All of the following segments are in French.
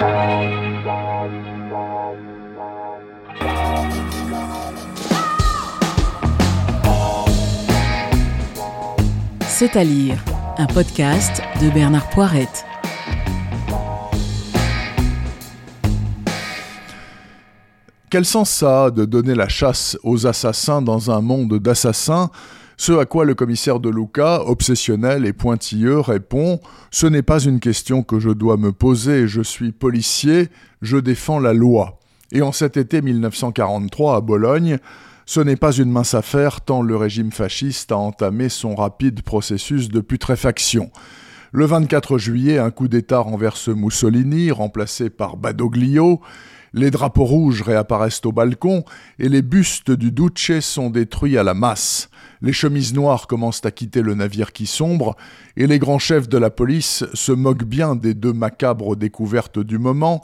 C'est à lire, un podcast de Bernard Poirette. Quel sens ça a de donner la chasse aux assassins dans un monde d'assassins? Ce à quoi le commissaire de Luca, obsessionnel et pointilleux, répond Ce n'est pas une question que je dois me poser, je suis policier, je défends la loi. Et en cet été 1943, à Bologne, ce n'est pas une mince affaire tant le régime fasciste a entamé son rapide processus de putréfaction. Le 24 juillet, un coup d'État renverse Mussolini, remplacé par Badoglio. Les drapeaux rouges réapparaissent au balcon et les bustes du Duce sont détruits à la masse. Les chemises noires commencent à quitter le navire qui sombre et les grands chefs de la police se moquent bien des deux macabres découvertes du moment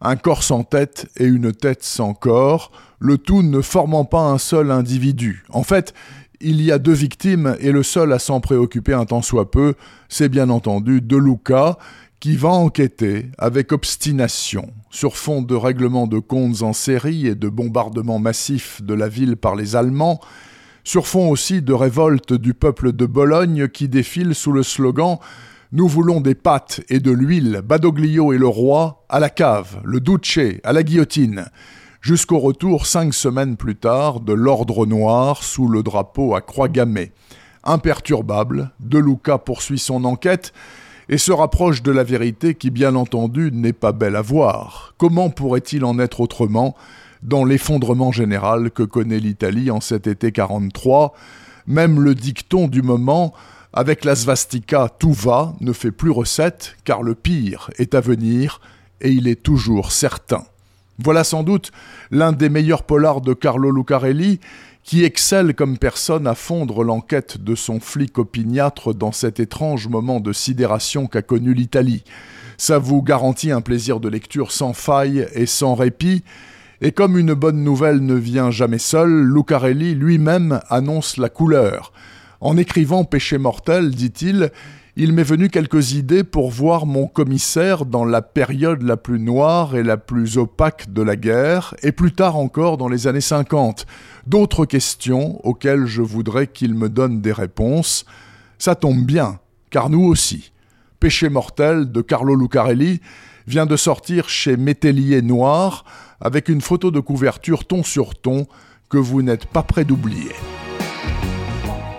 un corps sans tête et une tête sans corps, le tout ne formant pas un seul individu. En fait, il y a deux victimes et le seul à s'en préoccuper un tant soit peu, c'est bien entendu De Luca, qui va enquêter avec obstination sur fond de règlements de comptes en série et de bombardements massifs de la ville par les Allemands, sur fond aussi de révolte du peuple de Bologne qui défile sous le slogan nous voulons des pâtes et de l'huile, Badoglio et le roi, à la cave, le Duce, à la guillotine, jusqu'au retour cinq semaines plus tard de l'Ordre Noir sous le drapeau à croix gammée. Imperturbable, De Luca poursuit son enquête et se rapproche de la vérité qui, bien entendu, n'est pas belle à voir. Comment pourrait-il en être autrement dans l'effondrement général que connaît l'Italie en cet été 43 Même le dicton du moment avec la svastika, tout va ne fait plus recette, car le pire est à venir, et il est toujours certain. Voilà sans doute l'un des meilleurs polars de Carlo Lucarelli, qui excelle comme personne à fondre l'enquête de son flic opiniâtre dans cet étrange moment de sidération qu'a connu l'Italie. Ça vous garantit un plaisir de lecture sans faille et sans répit, et comme une bonne nouvelle ne vient jamais seule, Lucarelli lui-même annonce la couleur. En écrivant Péché mortel, dit-il, il m'est venu quelques idées pour voir mon commissaire dans la période la plus noire et la plus opaque de la guerre, et plus tard encore dans les années 50. D'autres questions auxquelles je voudrais qu'il me donne des réponses. Ça tombe bien, car nous aussi. Péché mortel de Carlo Lucarelli vient de sortir chez Métellier Noir avec une photo de couverture ton sur ton que vous n'êtes pas prêt d'oublier.